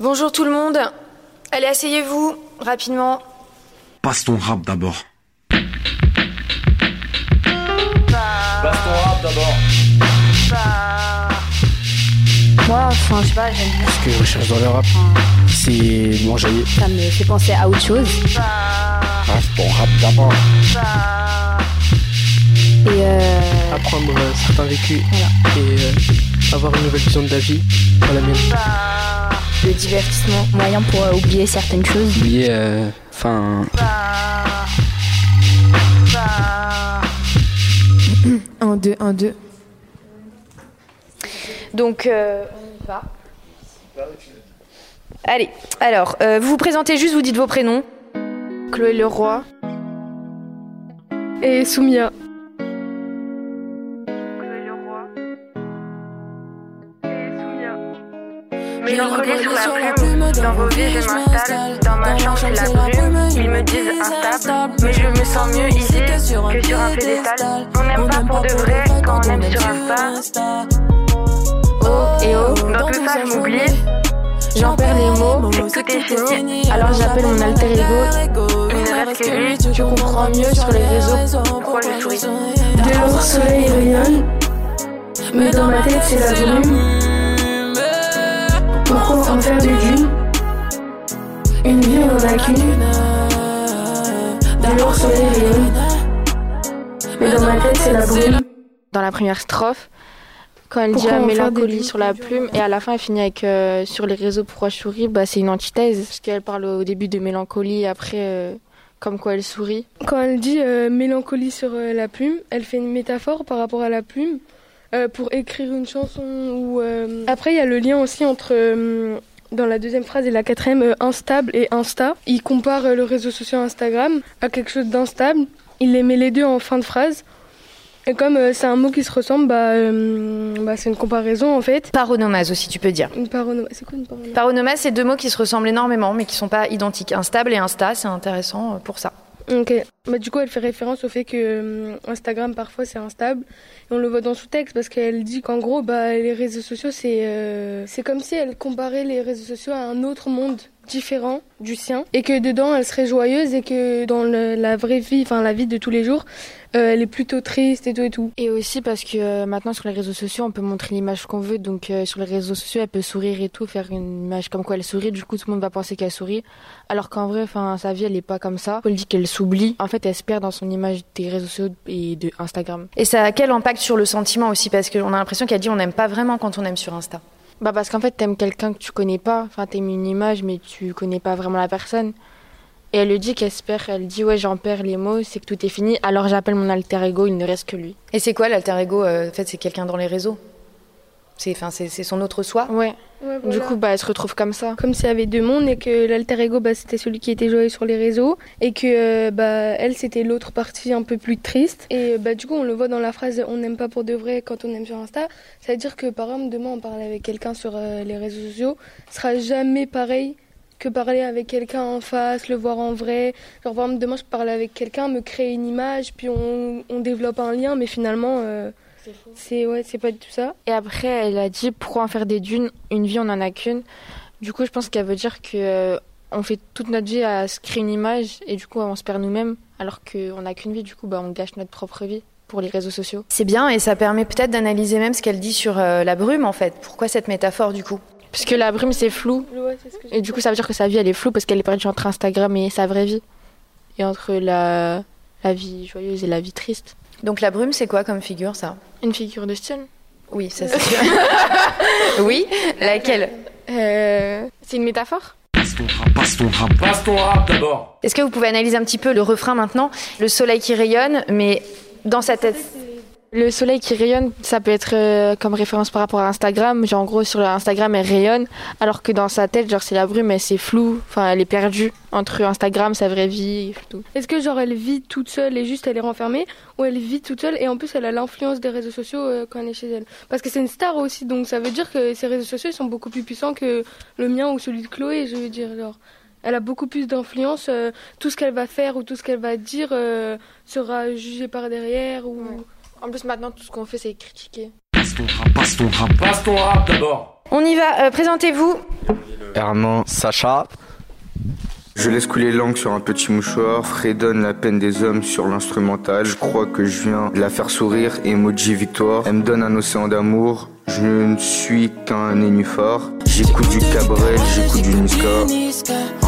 Bonjour tout le monde. Allez, asseyez-vous, rapidement. Passe ton rap d'abord. Passe ton rap d'abord. Moi, enfin, je sais pas, j'aime bien. Ce que je recherche dans le rap, c'est m'enjailler. Ça me fait penser à autre chose. Passe ton rap d'abord. Et euh, Apprendre certains vécus Voilà. et euh, avoir une nouvelle vision de la vie dans la mienne. Le divertissement, moyen pour euh, oublier certaines choses. Oublier, euh, enfin, Un, deux, un, deux. Donc, euh, on y va. Allez, alors, euh, vous vous présentez juste, vous dites vos prénoms. Chloé Leroy et Soumia. Mélancolie sur la plume, dans vos vies je m'installe, dans ma chambre c'est la brume, ils me disent instable, mais je me sens mieux ici que sur un piédestal. On n'aime pas pour de vrai quand on aime sur Insta. Oh et oh. Dans tout ça je m'oublie, J'en perds les mots, tout est fini, alors j'appelle mon alter ego. il reste que lui, Tu comprends mieux sur les réseaux. pourquoi je souris. De soleil rayonne, mais dans ma tête c'est la brume. Une vie on en a qu'une. De l'or soleil rayonne, mais dans ma tête c'est la brume. Dans la première strophe, quand elle Pourquoi dit mélancolie sur la plume, et à la fin elle finit avec euh, sur les réseaux pourquoi je souris, bah, c'est une antithèse. Parce qu'elle parle au début de mélancolie, après euh, comme quoi elle sourit. Quand elle dit euh, mélancolie sur euh, la plume, elle fait une métaphore par rapport à la plume euh, pour écrire une chanson. Ou euh, après, il y a le lien aussi entre euh, dans la deuxième phrase et la quatrième euh, instable et insta. Il compare euh, le réseau social Instagram à quelque chose d'instable. Il les met les deux en fin de phrase. Et comme euh, c'est un mot qui se ressemble, bah, bah, c'est une comparaison en fait. Paronomase aussi, tu peux dire. Une paronoma- C'est quoi une paronoma Paronomase, c'est deux mots qui se ressemblent énormément, mais qui sont pas identiques. Instable et Insta, c'est intéressant pour ça. Ok. Bah, du coup, elle fait référence au fait que euh, Instagram, parfois, c'est instable. Et on le voit dans son texte parce qu'elle dit qu'en gros, bah, les réseaux sociaux, c'est euh, c'est comme si elle comparait les réseaux sociaux à un autre monde différent du sien et que dedans elle serait joyeuse et que dans le- la vraie vie, enfin la vie de tous les jours, euh, elle est plutôt triste et tout et tout. Et aussi parce que euh, maintenant sur les réseaux sociaux, on peut montrer l'image qu'on veut. Donc euh, sur les réseaux sociaux, elle peut sourire et tout, faire une image comme quoi elle sourit. Du coup, tout le monde va penser qu'elle sourit. Alors qu'en vrai, enfin, sa vie, elle est pas comme ça. Elle dit qu'elle s'oublie. En fait, elle se perd dans son image des réseaux sociaux et de Instagram. Et ça a quel impact sur le sentiment aussi? Parce qu'on a l'impression qu'elle dit on n'aime pas vraiment quand on aime sur Insta. Bah parce qu'en fait, t'aimes quelqu'un que tu connais pas. Enfin, t'aimes une image, mais tu connais pas vraiment la personne. Et elle le dit perd. Elle dit ouais, j'en perds les mots, c'est que tout est fini. Alors j'appelle mon alter ego, il ne reste que lui. Et c'est quoi l'alter ego euh, En fait, c'est quelqu'un dans les réseaux? C'est enfin, c'est c'est son autre soi. Ouais. Ouais, Du coup, bah elle se retrouve comme ça. comme s'il y avait deux mondes et que l'alter ego bah, c'était celui qui était joyeux sur les réseaux et que euh, bah, elle c'était l'autre partie un peu plus triste et euh, bah, du coup on le voit dans la phrase on n'aime pas pour de vrai quand on aime sur Insta c'est à dire que par exemple demain on parle avec quelqu'un sur euh, les réseaux sociaux ce sera jamais pareil que parler avec quelqu'un en face, le voir en vrai. Genre, par exemple, demain, je parle avec quelqu'un, me créer une image, puis on, on développe un lien, mais finalement, euh, c'est ouais, c'est pas du tout ça. Et après, elle a dit pourquoi en faire des dunes? Une vie, on en a qu'une. Du coup, je pense qu'elle veut dire que euh, on fait toute notre vie à se créer une image et du coup, on se perd nous-mêmes, alors qu'on n'a qu'une vie. Du coup, bah, on gâche notre propre vie pour les réseaux sociaux. C'est bien et ça permet peut-être d'analyser même ce qu'elle dit sur euh, la brume en fait. Pourquoi cette métaphore du coup? Parce que la brume, c'est flou. Ouais, c'est ce que j'ai Et du coup, ça veut dire que sa vie, elle est floue parce qu'elle est perdue entre Instagram et sa vraie vie. Et entre la, la vie joyeuse et la vie triste. Donc la brume, c'est quoi comme figure ça? Une figure de style? Oui, ça c'est sûr. oui, laquelle? Euh, C'est une métaphore? Passe ton rap, passe ton rap. Passe ton rap d'abord. Est-ce que vous pouvez analyser un petit peu le refrain maintenant? Le soleil qui rayonne, mais dans sa tête. Le soleil qui rayonne, ça peut être euh, comme référence par rapport à Instagram. Genre, en gros, sur Instagram, elle rayonne, alors que dans sa tête, genre, c'est la brume, mais c'est flou. Enfin, elle est perdue entre Instagram, sa vraie vie et tout. Est-ce que, genre, elle vit toute seule et juste elle est renfermée, ou elle vit toute seule et en plus elle a l'influence des réseaux sociaux euh, quand elle est chez elle? Parce que c'est une star aussi, donc ça veut dire que ces réseaux sociaux ils sont beaucoup plus puissants que le mien ou celui de Chloé, je veux dire. Genre. Elle a beaucoup plus d'influence. euh, tout ce qu'elle va faire ou tout ce qu'elle va dire euh, sera jugé par derrière. Ou... Ouais. En plus, maintenant, tout ce qu'on fait, c'est critiquer. Passe ton rap, passe ton rap. Passe ton rap d'abord. On y va, euh, présentez-vous. Herman, Sacha, je laisse couler l'encre sur un petit mouchoir, fredonne la peine des hommes sur l'instrumental. Je crois que je viens de la faire sourire, emoji victoire. Elle me donne un océan d'amour, je ne suis qu'un nénuphar. J'écoute du Cabrel, j'écoute du Niska.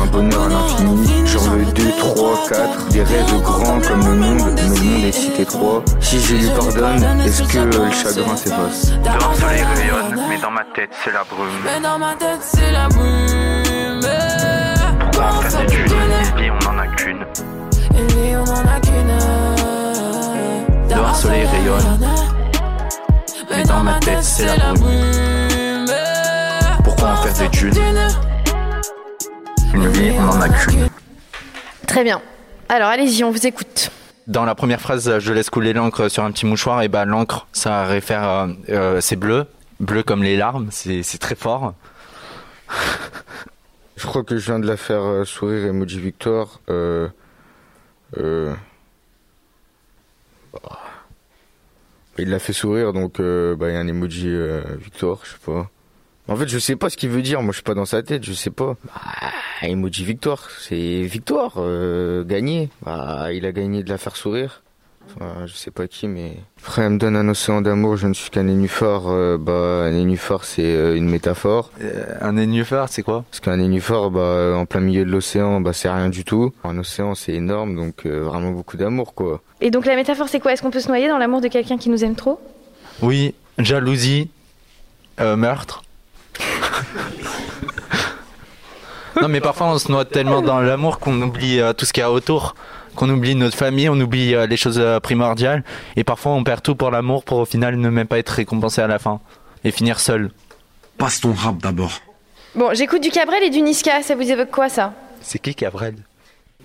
Un bonheur à l'infini, genre le 2, 3, 4. Des rêves grands comme le monde, mais le monde est cité 3. Si je lui pardonne, est-ce que le chagrin s'efface? Dehors, le soleil rayonne, mais dans ma tête, c'est la brume. Mais dans ma tête, c'est la brume. Pourquoi en faire des thunes on en a qu'une. Une vie, on en a qu'une. Dehors, le soleil rayonne, Mais dans ma tête, c'est la brume. Pourquoi en faire des thunes Une vie, on en a qu'une. Très bien. Alors allez-y, on vous écoute. dans la première phrase, je laisse couler l'encre sur un petit mouchoir, et bah l'encre, ça réfère, euh, euh, c'est bleu, bleu comme les larmes, c'est c'est très fort. Je crois que je viens de la faire euh, sourire, emoji victoire. Euh, euh, bah, il l'a fait sourire, donc euh, bah, il y a un emoji euh, victoire, je sais pas. En fait, je sais pas ce qu'il veut dire. Moi, je suis pas dans sa tête, je sais pas. Bah, emoji victoire, c'est victoire, euh, gagner. Bah, il a gagné de la faire sourire. Enfin, je sais pas qui, mais. Frère, elle me donne un océan d'amour, je ne suis qu'un nénuphar. Euh, bah, un nénuphar, c'est euh, une métaphore. Euh, un nénuphar, c'est quoi? Parce qu'un nénuphar, bah, en plein milieu de l'océan, bah, c'est rien du tout. Un océan, c'est énorme, donc euh, vraiment beaucoup d'amour, quoi. Et donc la métaphore, c'est quoi? Est-ce qu'on peut se noyer dans l'amour de quelqu'un qui nous aime trop? Oui, jalousie, euh, meurtre. Non mais parfois on se noie tellement dans l'amour qu'on oublie euh, tout ce qu'il y a autour, qu'on oublie notre famille, on oublie euh, les choses euh, primordiales, et parfois on perd tout pour l'amour pour au final ne même pas être récompensé à la fin, et finir seul. Passe ton rap d'abord. Bon, j'écoute du Cabrel et du Niska. Ça vous évoque quoi ça? C'est qui Cabrel?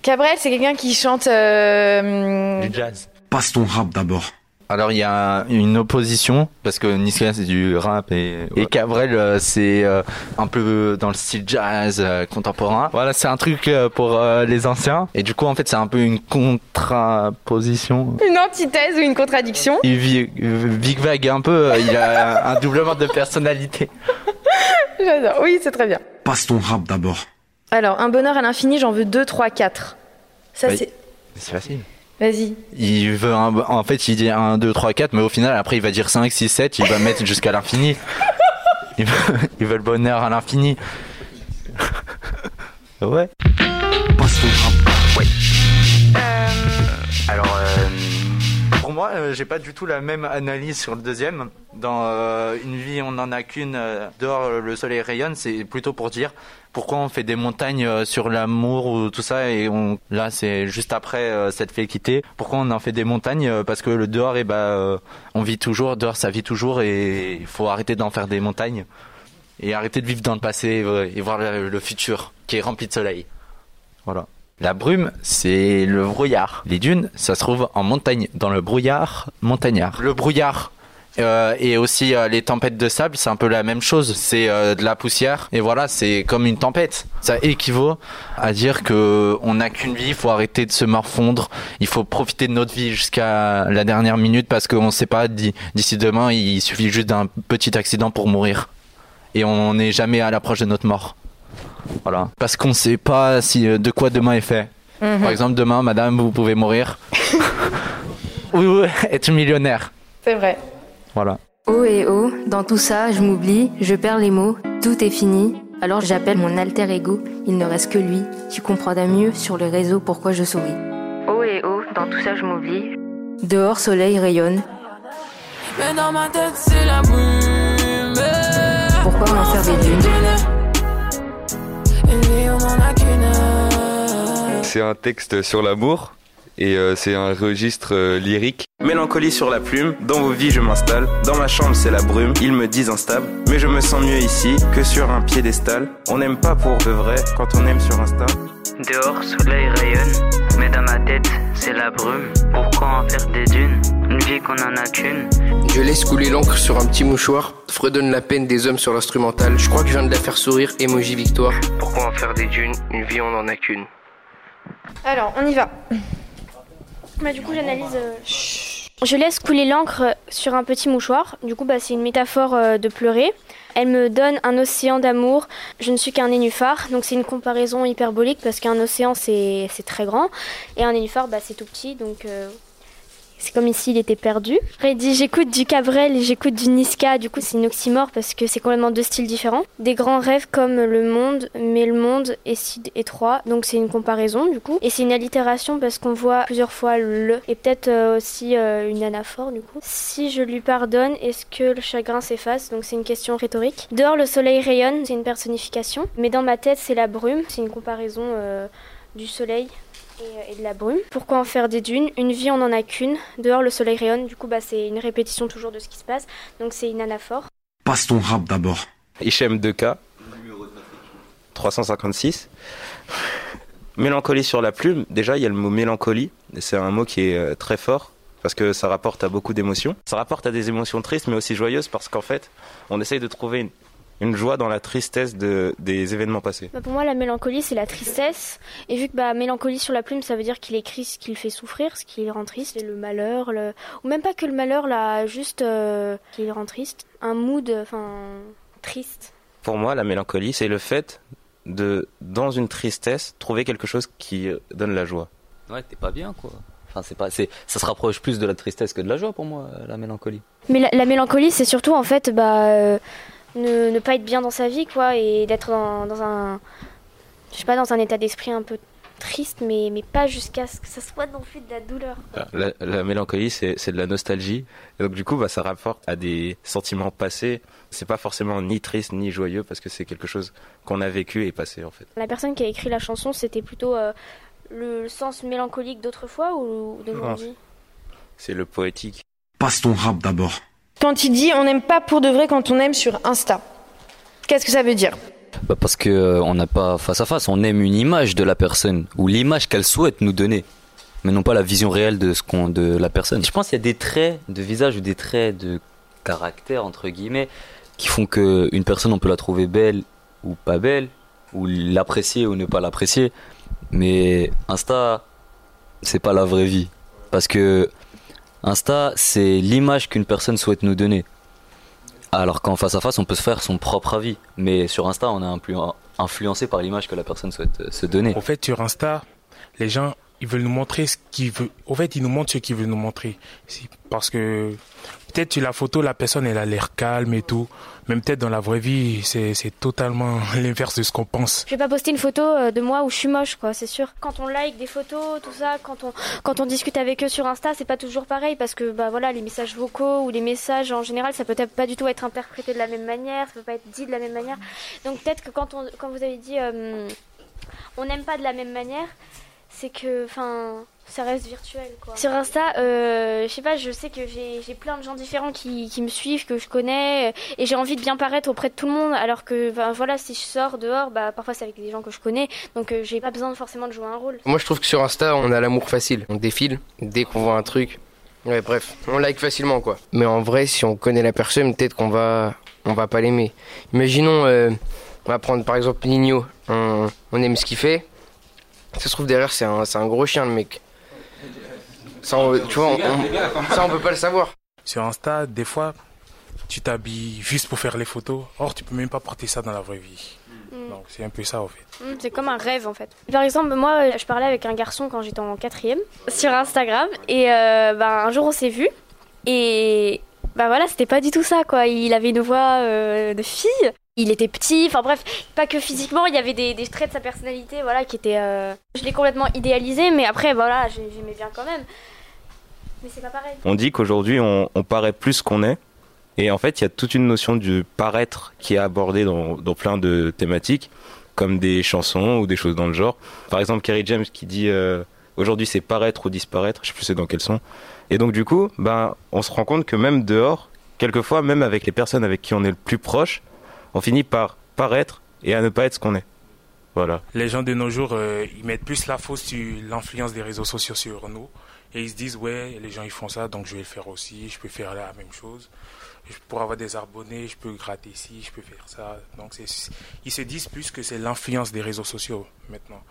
Cabrel, c'est quelqu'un qui chante. euh, Du jazz. Passe ton rap d'abord. Alors il y a une opposition parce que Niska c'est du rap et, et Cabrel euh, c'est euh, un peu dans le style jazz euh, contemporain. Voilà c'est un truc euh, pour euh, les anciens et du coup en fait c'est un peu une contraposition. Une antithèse ou une contradiction Il vit, Big Vague un peu, il a un doublement de personnalité. J'adore. Oui, c'est très bien. Passe ton rap d'abord. Alors, un bonheur à l'infini, j'en veux 2, 3, 4. Ça, c'est. C'est facile. Vas-y. Il veut un, en fait il dit 1, 2, 3, 4 mais au final après il va dire 5, 6, 7, il va mettre jusqu'à l'infini. Il veut, il veut le bonheur à l'infini. Ouais. Ouais. Alors, euh, pour moi, euh, j'ai pas du tout la même analyse sur le deuxième. Dans euh, Une vie, on en a qu'une, euh, dehors, euh, le soleil rayonne, c'est plutôt pour dire pourquoi on fait des montagnes euh, sur l'amour ou tout ça. Et on, là, c'est juste après euh, cette félicité. Pourquoi on en fait des montagnes Euh, Parce que le dehors, et bah, euh, on vit toujours, dehors, ça vit toujours et il faut arrêter d'en faire des montagnes. Et arrêter de vivre dans le passé et voir le futur qui est rempli de soleil. Voilà. La brume, c'est le brouillard. Les dunes, ça se trouve en montagne, dans le brouillard montagnard. Le brouillard euh, et aussi euh, les tempêtes de sable, c'est un peu la même chose. C'est euh, de la poussière et voilà, c'est comme une tempête. Ça équivaut à dire que on n'a qu'une vie, il faut arrêter de se morfondre, il faut profiter de notre vie jusqu'à la dernière minute parce qu'on ne sait pas d'i- d'ici demain, il suffit juste d'un petit accident pour mourir et on n'est jamais à l'approche de notre mort. Voilà. Parce qu'on sait pas si, de quoi demain est fait. Mhm. Par exemple, demain, madame, vous pouvez mourir. oui, oui, être millionnaire. C'est vrai. Oh et oh, dans tout ça, je m'oublie, je perds les mots, tout est fini. Alors j'appelle mon alter ego, il ne reste que lui, qui comprendra mieux sur le réseau pourquoi je souris. Oh et oh, dans tout ça, je m'oublie. Dehors, soleil rayonne. Mais dans ma tête, c'est la. Pourquoi m'en servir d'une C'est un texte sur l'amour et euh, c'est un registre euh, lyrique. Mélancolie sur la plume, dans vos vies je m'installe, dans ma chambre c'est la brume, ils me disent instable, mais je me sens mieux ici que sur un piédestal. On n'aime pas pour de vrai quand on aime sur Insta. Dehors, soleil rayonne, mais dans ma tête, c'est la brume. Pourquoi en faire des dunes? Une vie qu'on en a qu'une. Je laisse couler l'encre sur un petit mouchoir, fredonne la peine des hommes sur l'instrumental. Je crois que je viens de la faire sourire, emoji victoire. Pourquoi en faire des dunes? Une vie on en a qu'une. Alors, on y va. Bah, du coup, j'analyse. euh, Je laisse couler l'encre sur un petit mouchoir. Du coup, bah, c'est une métaphore euh, de pleurer. Elle me donne un océan d'amour. Je ne suis qu'un nénuphar. Donc, c'est une comparaison hyperbolique parce qu'un océan, c'est très grand. Et un nénuphar, bah, c'est tout petit. Donc, euh, c'est comme ici, il était perdu. Après, il dit J'écoute du Cabrel et j'écoute du Niska. Du coup, c'est une oxymore parce que c'est complètement deux styles différents. Des grands rêves comme le monde, mais le monde est si étroit. Donc, c'est une comparaison, du coup. Et c'est une allitération parce qu'on voit plusieurs fois le. Et peut-être euh, aussi euh, une anaphore, du coup. Si je lui pardonne, est-ce que le chagrin s'efface? Donc, c'est une question rhétorique. Dehors, le soleil rayonne, c'est une personnification. Mais dans ma tête, c'est la brume. C'est une comparaison euh, du soleil et, euh, et de la brume. Pourquoi en faire des dunes? Une vie, on n'en a qu'une. Dehors, le soleil rayonne. Du coup, bah, c'est une répétition toujours de ce qui se passe. Donc, c'est une anaphore. Passe ton rap d'abord. Hichem 2K, 356. Mélancolie sur la plume, déjà il y a le mot mélancolie, et c'est un mot qui est euh, très fort parce que ça rapporte à beaucoup d'émotions. Ça rapporte à des émotions tristes mais aussi joyeuses parce qu'en fait on essaye de trouver une, joie dans la tristesse de, des événements passés. Bah, pour moi, la mélancolie, c'est la tristesse. Et vu que bah, mélancolie sur la plume, ça veut dire qu'il écrit ce qui le fait souffrir, ce qui le rend triste, et le malheur, le... ou même pas que le malheur, là, juste euh, qui le rend triste. Un mood, enfin, triste. Pour moi la mélancolie c'est le fait de dans une tristesse trouver quelque chose qui donne la joie. Ouais, t'es pas bien, quoi. Enfin, c'est pas, c'est, ça se rapproche plus de la tristesse que de la joie pour moi, la mélancolie. Mais la, la mélancolie, c'est surtout, en fait, bah, euh, ne, ne pas être bien dans sa vie, quoi, et d'être dans, dans un, je sais pas, dans un état d'esprit un peu triste, mais, mais pas jusqu'à ce que ça soit non plus de la douleur. quoi. La, la mélancolie, c'est c'est de la nostalgie. Et donc, du coup, bah, ça rapporte à des sentiments passés. C'est pas forcément ni triste ni joyeux parce que c'est quelque chose qu'on a vécu et passé, en fait. La personne qui a écrit la chanson, c'était plutôt euh, le, le sens mélancolique d'autrefois ou d'aujourd'hui C'est le poétique. Passe ton rap d'abord. Quand il dit on n'aime pas pour de vrai quand on aime sur Insta, qu'est-ce que ça veut dire? Bah, parce que euh, on n'a pas face à face, on aime une image de la personne ou l'image qu'elle souhaite nous donner, mais non pas la vision réelle de ce qu'on de la personne. Je pense qu'il y a des traits de visage ou des traits de caractère entre guillemets qui font que une personne on peut la trouver belle ou pas belle ou l'apprécier ou ne pas l'apprécier, mais Insta c'est pas la vraie vie. Parce que Insta c'est l'image qu'une personne souhaite nous donner. Alors qu'en face à face, on peut se faire son propre avis. Mais sur Insta, on est influ- influencé par l'image que la personne souhaite euh, se donner. En fait, sur Insta, les gens, ils veulent nous montrer ce qu'ils veulent. En fait, ils nous montrent ce qu'ils veulent nous montrer. Parce que peut-être sur la photo, la personne, elle a l'air calme et tout. Même peut-être dans la vraie vie, c'est totalement l'inverse de ce qu'on pense. Je vais pas poster une photo euh, de moi où je suis moche, quoi, c'est sûr. Quand on like des photos, tout ça, quand on, quand on discute avec eux sur Insta, c'est pas toujours pareil parce que, bah voilà, les messages vocaux ou les messages en général, ça peut pas du tout être interprété de la même manière, ça peut pas être dit de la même manière. Donc peut-être que quand on, quand vous avez dit, euh, on n'aime pas de la même manière, c'est que, enfin, ça reste virtuel, quoi. Sur Insta, euh, je sais pas, je sais que j'ai j'ai plein de gens différents qui, qui me suivent, que je connais, euh, et j'ai envie de bien paraître auprès de tout le monde, alors que, ben, voilà, si je sors dehors, bah, parfois c'est avec des gens que je connais, donc euh, j'ai pas besoin forcément de jouer un rôle. Moi, je trouve que sur Insta, on a l'amour facile. On défile dès qu'on voit un truc. Ouais, bref, on like facilement, quoi. Mais en vrai, si on connaît la personne, peut-être qu'on va, on va pas l'aimer. Imaginons, euh, on va prendre par exemple Nino. On, on aime ce qu'il fait. Ça se trouve derrière, c'est un, c'est un gros chien, le mec. Ça, on- tu vois, on, on- ça, on peut pas le savoir. Sur Insta, des fois, tu t'habilles juste pour faire les photos. Or, tu peux même pas porter ça dans la vraie vie. Mm. Donc, c'est un peu ça, en fait. Mm, C'est comme un rêve en fait. Par exemple, moi, euh, je parlais avec un garçon quand j'étais en quatrième sur Instagram et euh, bah, un jour on s'est vu et bah voilà, c'était pas du tout ça quoi. Il avait une voix euh, de fille. Il était petit, enfin bref, pas que physiquement, il y avait des, traits de sa personnalité, voilà, qui étaient. euh, Je l'ai complètement idéalisé, mais après, voilà, j'ai- j'aimais bien quand même. Mais c'est pas pareil. On dit qu'aujourd'hui on, paraît plus qu'on est. Et en fait, il y a toute une notion du paraître qui est abordée dans, dans plein de thématiques. comme des chansons ou des choses dans le genre. Par exemple, Kerry James qui dit euh, aujourd'hui c'est paraître ou disparaître, je sais plus c'est dans quel son. Et donc du coup, ben on se rend compte que même dehors, quelquefois même avec les personnes avec qui on est le plus proche, on finit par paraître et à ne pas être ce qu'on est. Voilà. Les gens de nos jours, euh, ils mettent plus la faute sur l'influence des réseaux sociaux sur nous. Et ils se disent, ouais, les gens ils font ça, donc je vais le faire aussi, je peux faire la même chose. Pour avoir des abonnés, je peux gratter ici, je peux faire ça. Donc ils se disent plus que c'est l'influence des réseaux sociaux maintenant.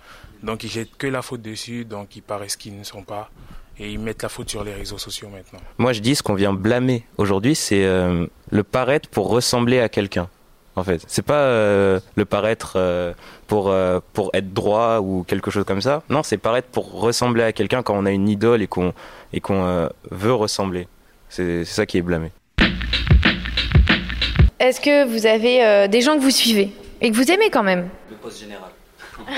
Donc ils jettent que la faute dessus, donc ils paraissent qu'ils ne sont pas. Et ils mettent la faute sur les réseaux sociaux maintenant. Moi je dis ce qu'on vient blâmer aujourd'hui, c'est euh, le paraître pour ressembler à quelqu'un en fait. C'est pas euh, le paraître euh, pour euh, pour être droit ou quelque chose comme ça. Non, c'est paraître pour ressembler à quelqu'un quand on a une idole et qu'on et qu'on veut ressembler. C'est ça qui est blâmé. Est-ce que vous avez des gens que vous suivez et que vous aimez quand même? Le poste général.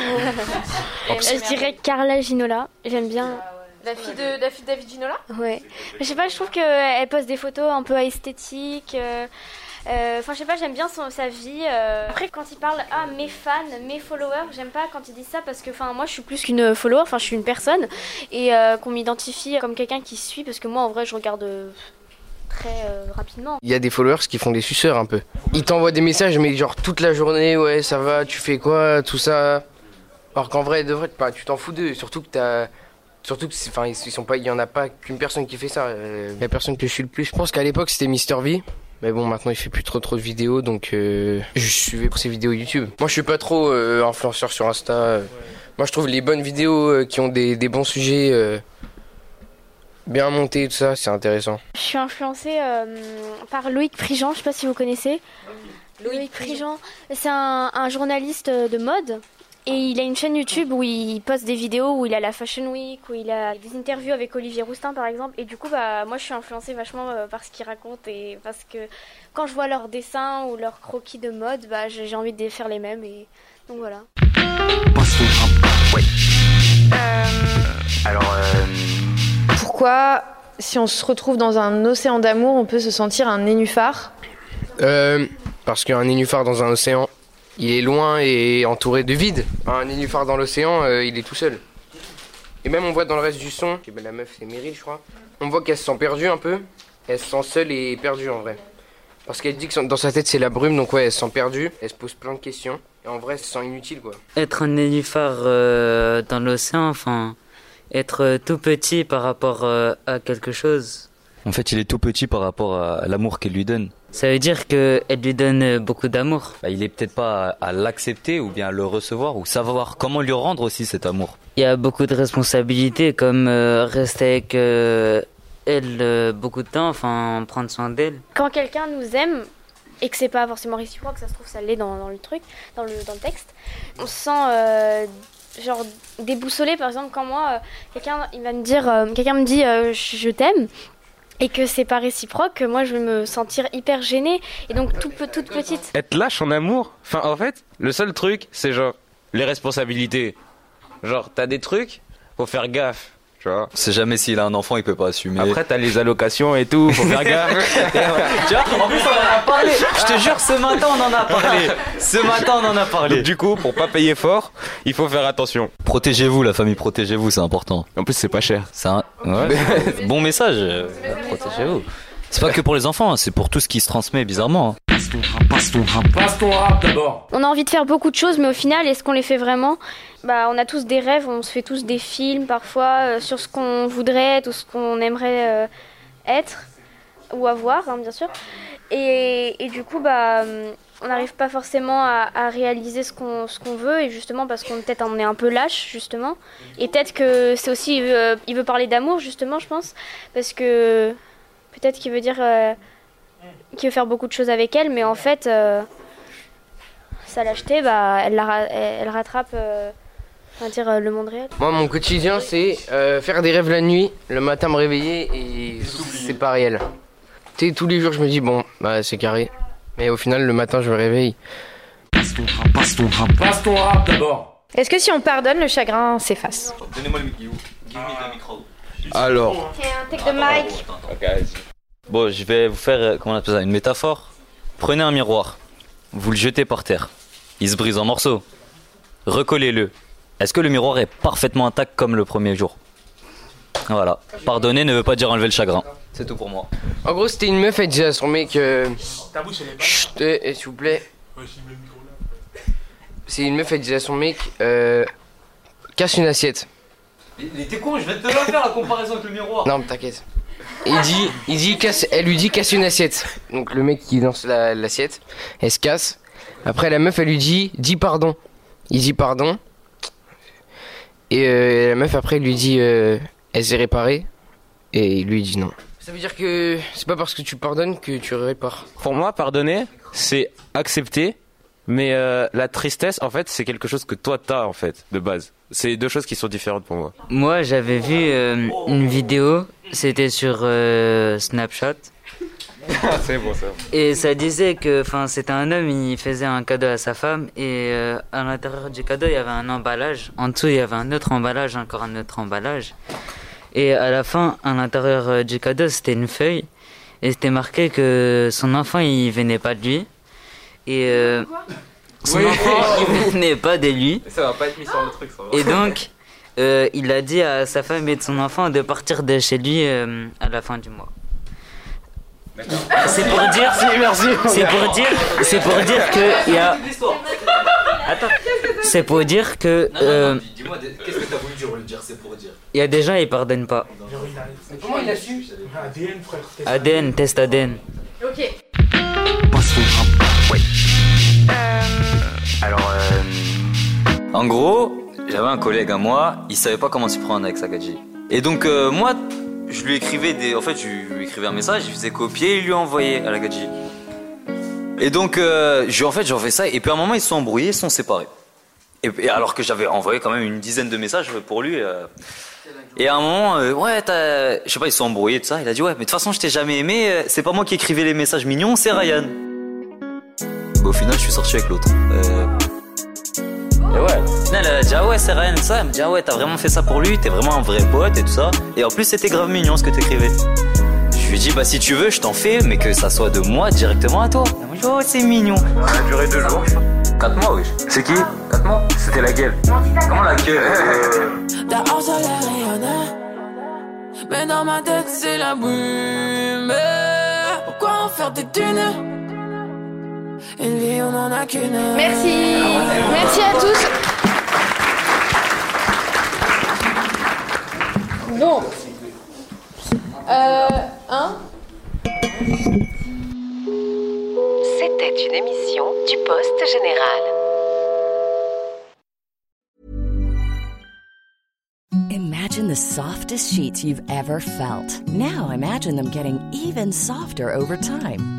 je dirais Carla Ginola. J'aime bien. La fille de, la fille de David Ginola? Ouais. Je sais pas, je trouve qu'elle poste des photos un peu esthétiques. Euh, enfin, je sais pas, j'aime bien son, sa vie. Euh. Après, quand il parle, ah, mes fans, mes followers, j'aime pas quand il dit ça parce que, enfin, moi, je suis plus qu'une follower, enfin, je suis une personne et euh, qu'on m'identifie comme quelqu'un qui suit parce que moi, en vrai, je regarde très rapidement. Il y a des followers qui font des suceurs un peu. Ils t'envoient des messages, mais genre toute la journée, ouais, ça va, tu fais quoi, tout ça. Alors qu'en vrai, de vrai, bah, tu t'en fous d'eux, surtout que t'as. Surtout que, enfin, il y en a pas qu'une personne qui fait ça. la personne que je suis le plus, je pense qu'à l'époque c'était Mister V. Mais bon, maintenant il fait plus trop trop de vidéos, donc euh, je suivais pour ses vidéos YouTube. Moi, je suis pas trop euh, influenceur sur Insta. Moi, je trouve les bonnes vidéos euh, qui ont des, des bons sujets bien montés, tout ça, c'est intéressant. Je suis influencée par Loïc Prigent, je sais pas si vous connaissez. Loïc Prigent, c'est un, un, journaliste de mode et il a une chaîne YouTube où il poste des vidéos, où il a la Fashion Week, où il a des interviews avec Olivier Roustin par exemple. Et du coup, bah, moi je suis influencée vachement euh, par ce qu'il raconte et parce que quand je vois leurs dessins ou leurs croquis de mode, bah, j'ai envie de faire les mêmes. Et donc voilà. Euh, alors. Euh, Pourquoi, si on se retrouve dans un océan d'amour, on peut se sentir un nénuphar? Parce qu'un nénuphar dans un océan, il est loin et entouré de vide. Un nénuphar dans l'océan, euh, il est tout seul. Et même on voit dans le reste du son, ben, la meuf c'est Meryl je crois, on voit qu'elle se sent perdue un peu. Elle se sent seule et perdue en vrai. Parce qu'elle dit que dans sa tête c'est la brume, donc ouais, elle se sent perdue, elle se pose plein de questions. Et en vrai, elle se sent inutile quoi. Être un nénuphar euh, dans l'océan, enfin, être euh, tout petit par rapport à quelque chose. En fait, il est tout petit par rapport à l'amour qu'elle lui donne. Ça veut dire qu'elle lui donne beaucoup d'amour. Bah, il est peut-être pas à, l'accepter ou bien à le recevoir ou savoir comment lui rendre aussi cet amour. Il y a beaucoup de responsabilités comme euh, rester avec euh, elle euh, beaucoup de temps, enfin prendre soin d'elle. Quand quelqu'un nous aime et que c'est pas forcément réciproque, ça se trouve ça l'est dans, le truc, dans le, dans le texte, on se sent genre déboussolé par exemple quand moi quelqu'un il va me dire quelqu'un me dit je t'aime et que c'est pas réciproque, moi je vais me sentir hyper gênée et donc tout, toute petite. Être lâche en amour Enfin, en fait, le seul truc, c'est genre les responsabilités. Genre, t'as des trucs, faut faire gaffe. Tu vois C'est jamais s'il a un enfant, il peut pas assumer. Après, t'as les allocations et tout, faut faire gaffe. tu vois, en plus, on en a parlé. Je te jure, ce matin, on en a parlé. Ce matin, on en a parlé. du coup, pour pas payer fort, il faut faire attention. Protégez-vous, la famille, protégez-vous, c'est important. En plus, c'est pas cher. C'est un ouais. bon message. Protégez-vous. C'est pas que pour les enfants, hein, c'est pour tout ce qui se transmet bizarrement. Passe ton rap, passe ton rap, passe ton rap d'abord. On a envie de faire beaucoup de choses, mais au final, est-ce qu'on les fait vraiment? Bah, on a tous des rêves, on se fait tous des films parfois euh, sur ce qu'on voudrait être ou ce qu'on aimerait euh, être ou avoir, hein, bien sûr. Et, et, du coup, bah, on n'arrive pas forcément à, à réaliser ce qu'on ce qu'on veut, et justement parce qu'on peut-être on est un peu lâche, justement. Et peut-être que c'est aussi, il veut, il veut parler d'amour, justement, je pense, parce que peut-être qu'il veut dire euh, qu'il veut faire beaucoup de choses avec elle, mais en fait, euh, sa lâcheté, bah, elle, elle, rattrape euh, dire, le monde réel. Moi, mon quotidien, c'est faire des rêves la nuit, le matin me réveiller et c'est pas réel. Tu tous les jours, je me dis, bon, bah, c'est carré. Mais au final, le matin, je me réveille. Passe ton rap, passe ton rap, passe ton rap d'abord. Est-ce que si on pardonne, le chagrin s'efface? Donnez-moi le micro. Alors. un take de mic. Bon, je vais vous faire euh, comment on appelle ça, une métaphore. Prenez un miroir, vous le jetez par terre, il se brise en morceaux. recollez-le. Est-ce que le miroir est parfaitement intact comme le premier jour? Voilà. Pardonner ne veut pas dire enlever le chagrin. C'est tout pour moi. En gros, c'était une meuf, elle disait à son mec. Euh... Chut, eh, eh, s'il vous plaît. C'est une meuf, elle disait à son mec. Euh... Casse une assiette. Il était con, je vais te la faire la comparaison avec le miroir. Non, mais t'inquiète. Il dit, il dit casse, elle lui dit casse une assiette. Donc le mec qui lance l'assiette, elle se casse. Après la meuf elle lui dit dis pardon. Il dit pardon. Et euh, la meuf après lui dit euh, elle s'est réparée. Et il lui dit non. Ça veut dire que c'est pas parce que tu pardonnes que tu répares. Pour moi, pardonner, c'est accepter mais euh, la tristesse, en fait, c'est quelque chose que toi t'as en fait de base. C'est deux choses qui sont différentes pour moi. Moi, j'avais vu euh, une vidéo, c'était sur euh, Snapchat. c'est bon ça. Et ça disait que, enfin, c'était un homme, il faisait un cadeau à sa femme et à l'intérieur du cadeau il y avait un emballage. En dessous il y avait un autre emballage, encore un autre emballage. Et à la fin, à l'intérieur du cadeau, c'était une feuille et c'était marqué que son enfant il venait pas de lui et euh, son enfant, il n'est pas de lui. Ça va pas être mis sur le truc, ça va. Et donc, euh, il a dit à sa femme et de son enfant de partir de chez lui euh, à la fin du mois. C'est pour dire, c'est pour dire, c'est pour dire que il y a. Attends. C'est pour dire que. Euh, Dis-moi, qu'est-ce que t'as voulu dire, dire C'est pour dire? Il y a des gens ils pardonnent pas. comment il a su? ADN, frère. ADN, test ADN. Ok. Passe rap. Ouais. Alors, euh, en gros, j'avais un collègue à moi, il savait pas comment s'y prendre avec Sakadji. Et donc, euh, moi, je lui écrivais des. En fait, je lui écrivais un message, je faisais copier et lui envoyais à la. Et donc, euh, en fait, j'ai fait ça, et puis à un moment, ils se sont embrouillés, ils se sont séparés. Et, alors que j'avais envoyé quand même une dizaine de messages pour lui. euh. Et à un moment, euh, ouais, je sais pas, ils se sont embrouillés, tout ça. Il a dit, ouais, mais de toute façon, je t'ai jamais aimé, euh, c'est pas moi qui écrivais les messages mignons, c'est Ryan. Au final, je suis sorti avec l'autre. Euh, Et ouais, au final, elle a dit, ah ouais, c'est Ryan, ça. Elle me dit, ah ouais, t'as vraiment fait ça pour lui, t'es vraiment un vrai pote et tout ça. Et en plus, c'était grave mignon ce que t'écrivais. Je lui ai dit, bah si tu veux, je t'en fais, mais que ça soit de moi directement à toi. Elle m'a dit, oh, c'est mignon. Ça a duré deux jours. 4 mois, oui. C'est qui 4 mois C'était laquelle Comment laquelle Dehors soleil rayonnant Mais dans ma tête c'est la brume Pourquoi en faire des dunes Une vie on en a qu'une Merci. Merci à tous. Bon. Euh, hein C'était une émission du Poste Général. Imagine the softest sheets you've ever felt. Now imagine them getting even softer over time.